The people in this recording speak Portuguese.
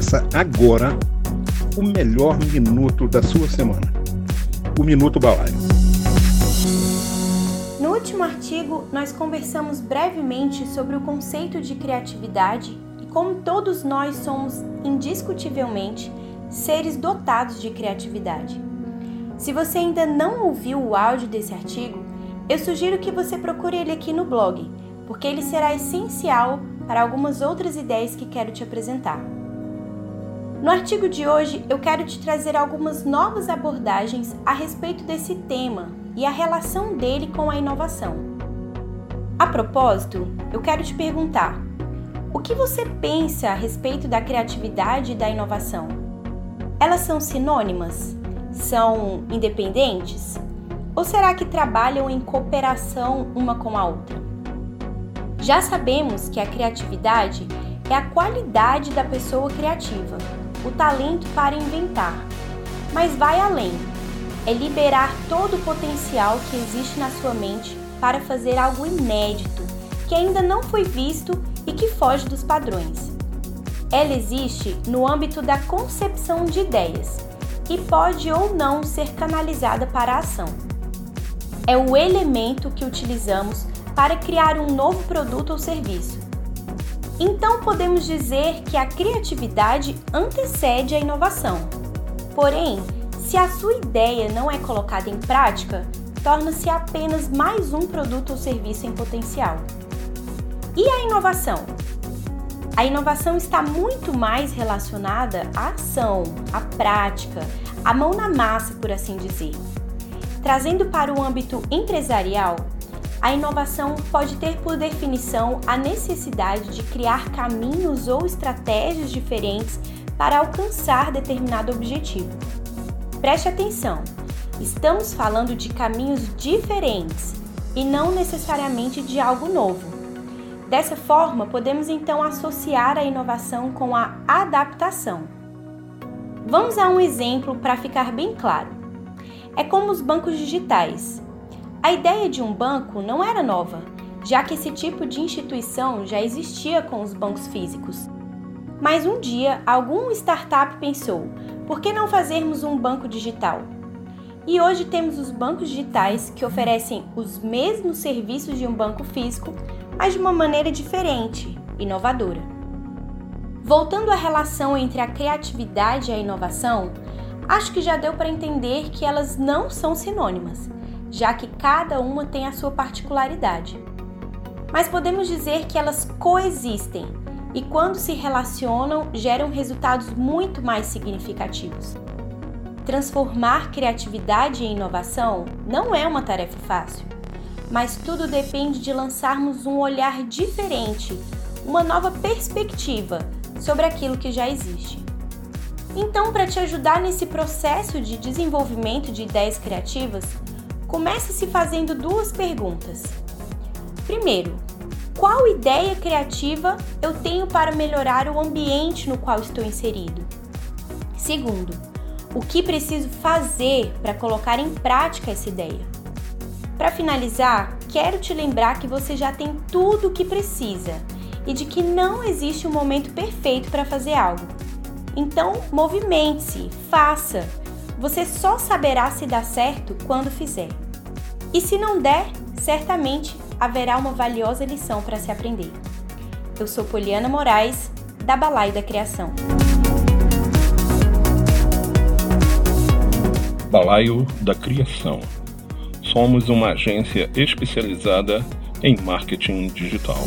Começa agora o melhor minuto da sua semana. O Minuto Balaio. No último artigo, nós conversamos brevemente sobre o conceito de criatividade e como todos nós somos indiscutivelmente seres dotados de criatividade. Se você ainda não ouviu o áudio desse artigo, eu sugiro que você procure ele aqui no blog, porque ele será essencial para algumas outras ideias que quero te apresentar. No artigo de hoje, eu quero te trazer algumas novas abordagens a respeito desse tema e a relação dele com a inovação. A propósito, eu quero te perguntar: o que você pensa a respeito da criatividade e da inovação? Elas são sinônimas? São independentes? Ou será que trabalham em cooperação uma com a outra? Já sabemos que a criatividade é a qualidade da pessoa criativa, o talento para inventar. Mas vai além. É liberar todo o potencial que existe na sua mente para fazer algo inédito, que ainda não foi visto e que foge dos padrões. Ela existe no âmbito da concepção de ideias e pode ou não ser canalizada para a ação. É o elemento que utilizamos para criar um novo produto ou serviço. Então podemos dizer que a criatividade antecede a inovação. Porém, se a sua ideia não é colocada em prática, torna-se apenas mais um produto ou serviço em potencial. E a inovação? A inovação está muito mais relacionada à ação, à prática, à mão na massa, por assim dizer. Trazendo para o âmbito empresarial, a inovação pode ter por definição a necessidade de criar caminhos ou estratégias diferentes para alcançar determinado objetivo. Preste atenção, estamos falando de caminhos diferentes e não necessariamente de algo novo. Dessa forma, podemos então associar a inovação com a adaptação. Vamos a um exemplo para ficar bem claro. É como os bancos digitais. A ideia de um banco não era nova, já que esse tipo de instituição já existia com os bancos físicos. Mas um dia, algum startup pensou: por que não fazermos um banco digital? E hoje temos os bancos digitais que oferecem os mesmos serviços de um banco físico, mas de uma maneira diferente, inovadora. Voltando à relação entre a criatividade e a inovação, acho que já deu para entender que elas não são sinônimas já que cada uma tem a sua particularidade. Mas podemos dizer que elas coexistem e, quando se relacionam, geram resultados muito mais significativos. Transformar criatividade em inovação não é uma tarefa fácil, mas tudo depende de lançarmos um olhar diferente, uma nova perspectiva sobre aquilo que já existe. Então, para te ajudar nesse processo de desenvolvimento de ideias criativas, Comece se fazendo duas perguntas. Primeiro, qual ideia criativa eu tenho para melhorar o ambiente no qual estou inserido? Segundo, o que preciso fazer para colocar em prática essa ideia? Para finalizar, quero te lembrar que você já tem tudo o que precisa e de que não existe um momento perfeito para fazer algo. Então, movimente-se, faça você só saberá se dá certo quando fizer. E se não der, certamente haverá uma valiosa lição para se aprender. Eu sou Poliana Moraes, da Balai da Criação. Balaio da Criação. Somos uma agência especializada em marketing digital.